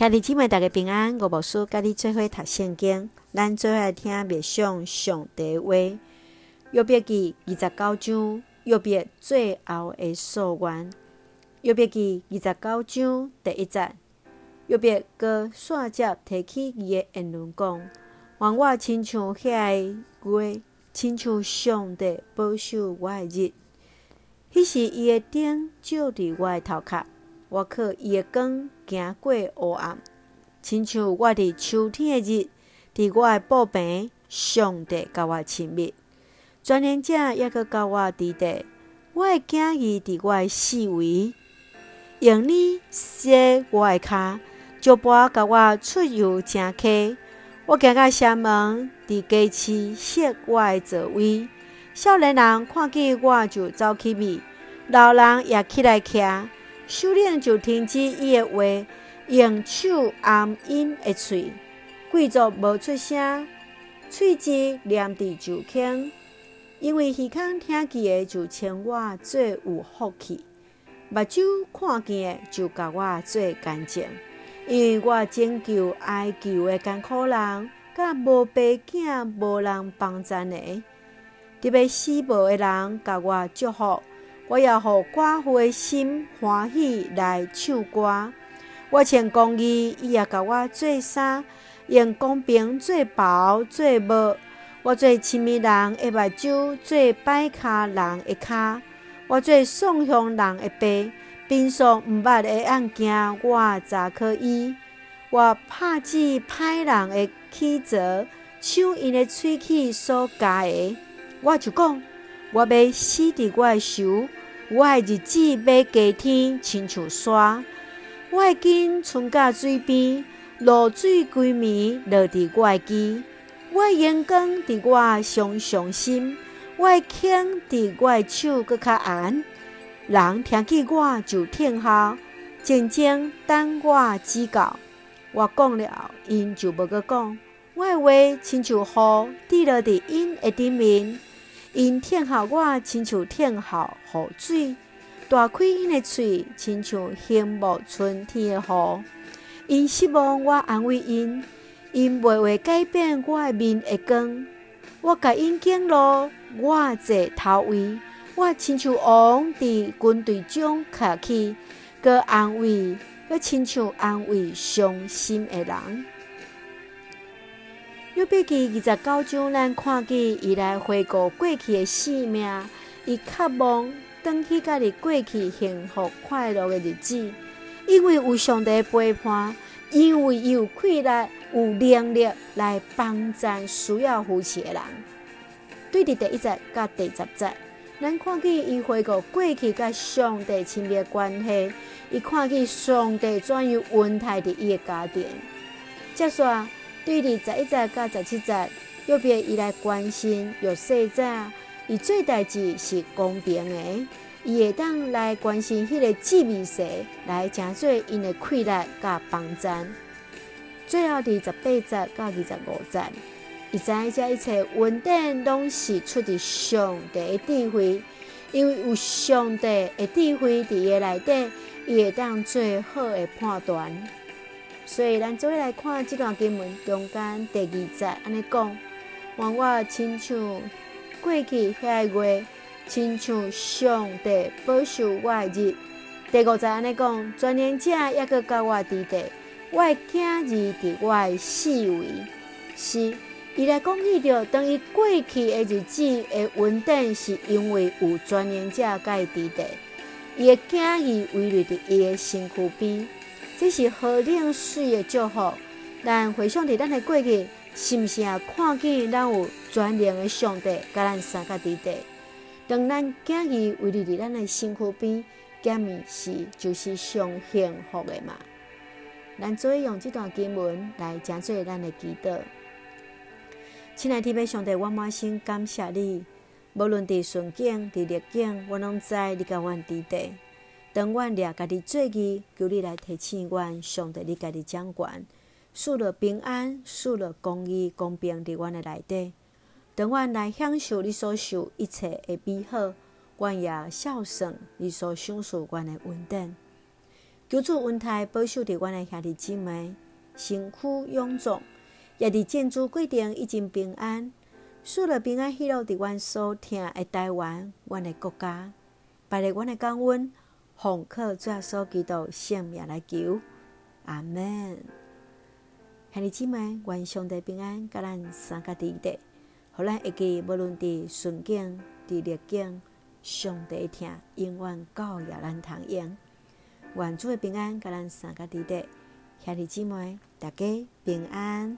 兄弟姊妹，大家平安。我无事，甲你做伙读圣经，咱做伙听默想上帝话。约伯记二十九章，约伯最后的诉愿。约伯记二十九章第一节，约伯搁线接提起伊的言论讲：愿我亲像遐个月，亲像上帝保守我的日。迄时伊的灯照伫我的头壳，我靠伊的光行过黑暗，亲像我伫秋天的日，伫我的布棚，上帝甲我亲密。全能者抑阁甲我伫底，我的惊伊伫我的四围，用你洗我的骹，石盘甲我出游正溪。我行到城门，伫街市歇我的座位。少年人看见我就走去咪，老人也起来徛。首领就停止伊的话，用手按因的喙。贵族无出声，喙舌黏伫酒坑。因为耳孔听见的就称我最有福气，目睭看见的就甲我最干净。因为我拯救哀求的艰苦人，甲无爸囝、无人帮赞的，特别死无的人，甲我祝福。我也互寡妇的心欢喜来唱歌。我穿公衣，伊也甲我做衫，用公平做包做帽。我做亲密人的目睭，做摆跤人的骹。我做送向人的背，平素毋捌的案件，我查可以。我拍击歹人的齿舌，抢因的喙齿所加的。我就讲，我要死伫我的手，我的日子要加天，亲像沙。我的根伸甲水边，露水规暝落伫我的基。我的眼光伫我上上心，我的颈伫我的手阁较红。人听见我就听候，静静等我指教。我讲了，因就无阁讲。我的话亲像雨滴落伫因的顶面，因疼候我亲像疼候雨水，大开因的喙，亲像恒沐春天的雨。因希望我安慰因。因未会改变我的面的光，我甲因敬路，我坐头位，我亲像王伫军队中客气，阁安慰，阁亲像安慰伤心的人。约伯记二十九章，咱看见伊来回顾过去的生命，伊渴望返去家己过去幸福快乐的日子，因为有上帝陪伴。因为有气力、有能力来帮助需要扶持的人。对伫第一节甲第十节，咱看见伊回顾过去甲上帝亲密关系，伊看见上帝怎样恩待伫伊的家庭。接下对伫十一节甲十七节，又别伊来关心弱势者，伊做代志是公平的。伊会当来关心迄个姊妹谁来成做因的气力甲帮赞。最后伫十八节到二十五节，伊知遮一切稳定拢是出自上帝的智慧，因为有上帝的智慧伫伊内底，伊会当做好的判断。所以咱做来看这段经文中间第二节安尼讲，愿我亲像过去遐个月。亲像上帝保守我的日，第五节安尼讲，全能者抑阁教我伫底，我的囝儿伫我的四围。是，伊来讲伊着等于过去的日子的稳定，是因为有全能者甲伊伫底，伊的囝儿围绕伫伊的身躯边，这是何等水的祝福！咱回想伫咱的过去，是毋是也看见咱有全能的上帝甲咱三个伫底？当咱囝儿围绕伫咱的身躯边，这面是就是上幸福的嘛。咱做用这段经文来讲做咱的祈祷。亲爱的天父上帝，我满心感谢你。无论伫顺境伫逆境，我拢知你甲阮伫底。当阮掠家己做义，求你来提醒阮，上帝你家己掌管，赐了平安，赐了公义、公平伫阮的内底。当阮来享受你所受一切的美好，阮也孝顺你所享受阮的稳定。求主恩待保守着阮诶兄弟姊妹，身躯臃肿，也伫建筑过程已经平安，赐了平安喜乐伫阮所疼诶台湾，阮诶国家，拜日阮诶感恩，奉靠主耶稣基督圣名来求，阿门。兄弟姊妹，愿上帝平安，甲咱三脚地地，互咱会记无论伫顺境伫逆境，上帝疼永远教也咱通用。愿主的平安，甲咱三脚地地，兄弟姊妹，大家平安。